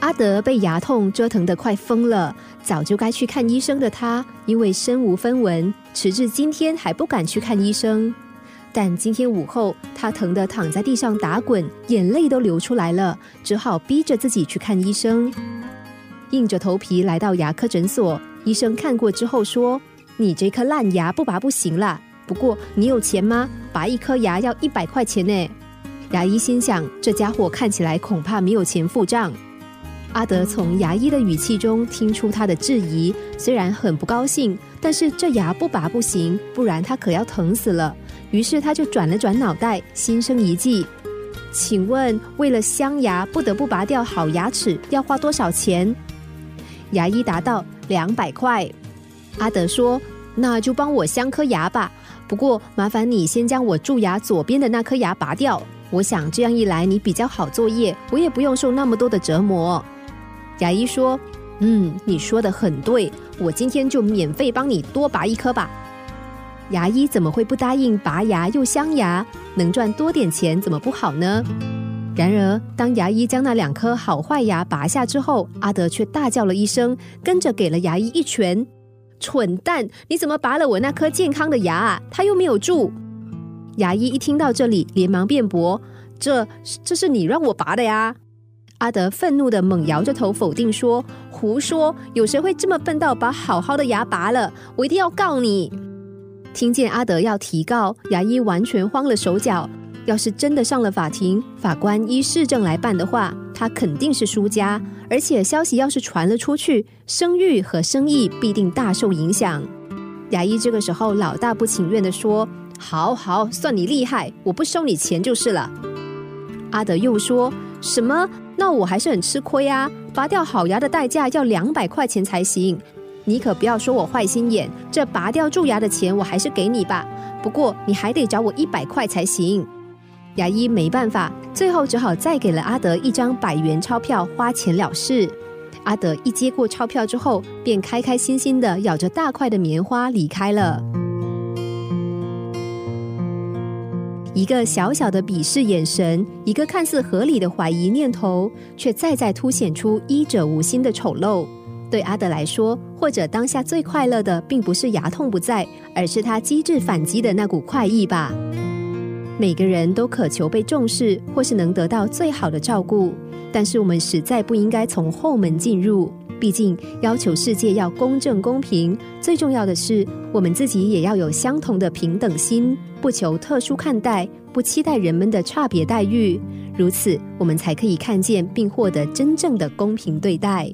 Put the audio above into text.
阿德被牙痛折腾得快疯了，早就该去看医生的他，因为身无分文，迟至今天还不敢去看医生。但今天午后，他疼得躺在地上打滚，眼泪都流出来了，只好逼着自己去看医生。硬着头皮来到牙科诊所，医生看过之后说：“你这颗烂牙不拔不行啦。不过你有钱吗？拔一颗牙要一百块钱呢。”牙医心想：这家伙看起来恐怕没有钱付账。阿德从牙医的语气中听出他的质疑，虽然很不高兴，但是这牙不拔不行，不然他可要疼死了。于是他就转了转脑袋，心生一计：“请问，为了镶牙不得不拔掉好牙齿，要花多少钱？”牙医答道：“两百块。”阿德说：“那就帮我镶颗牙吧，不过麻烦你先将我蛀牙左边的那颗牙拔掉。我想这样一来你比较好作业，我也不用受那么多的折磨。”牙医说：“嗯，你说的很对，我今天就免费帮你多拔一颗吧。”牙医怎么会不答应拔牙又镶牙？能赚多点钱怎么不好呢？然而，当牙医将那两颗好坏牙拔下之后，阿德却大叫了一声，跟着给了牙医一拳：“蠢蛋，你怎么拔了我那颗健康的牙啊？他又没有蛀！”牙医一听到这里，连忙辩驳：“这这是你让我拔的呀！”阿德愤怒的猛摇着头否定说：“胡说！有谁会这么笨到把好好的牙拔了？我一定要告你！”听见阿德要提告，牙医完全慌了手脚。要是真的上了法庭，法官依市政来办的话，他肯定是输家。而且消息要是传了出去，声誉和生意必定大受影响。牙医这个时候老大不情愿的说：“好好，算你厉害，我不收你钱就是了。”阿德又说什么？那我还是很吃亏啊！拔掉好牙的代价要两百块钱才行。你可不要说我坏心眼，这拔掉蛀牙的钱我还是给你吧。不过你还得找我一百块才行。牙医没办法，最后只好再给了阿德一张百元钞票，花钱了事。阿德一接过钞票之后，便开开心心的咬着大块的棉花离开了。一个小小的鄙视眼神，一个看似合理的怀疑念头，却再再凸显出医者无心的丑陋。对阿德来说，或者当下最快乐的，并不是牙痛不在，而是他机智反击的那股快意吧。每个人都渴求被重视，或是能得到最好的照顾，但是我们实在不应该从后门进入。毕竟，要求世界要公正公平，最重要的是，我们自己也要有相同的平等心，不求特殊看待，不期待人们的差别待遇。如此，我们才可以看见并获得真正的公平对待。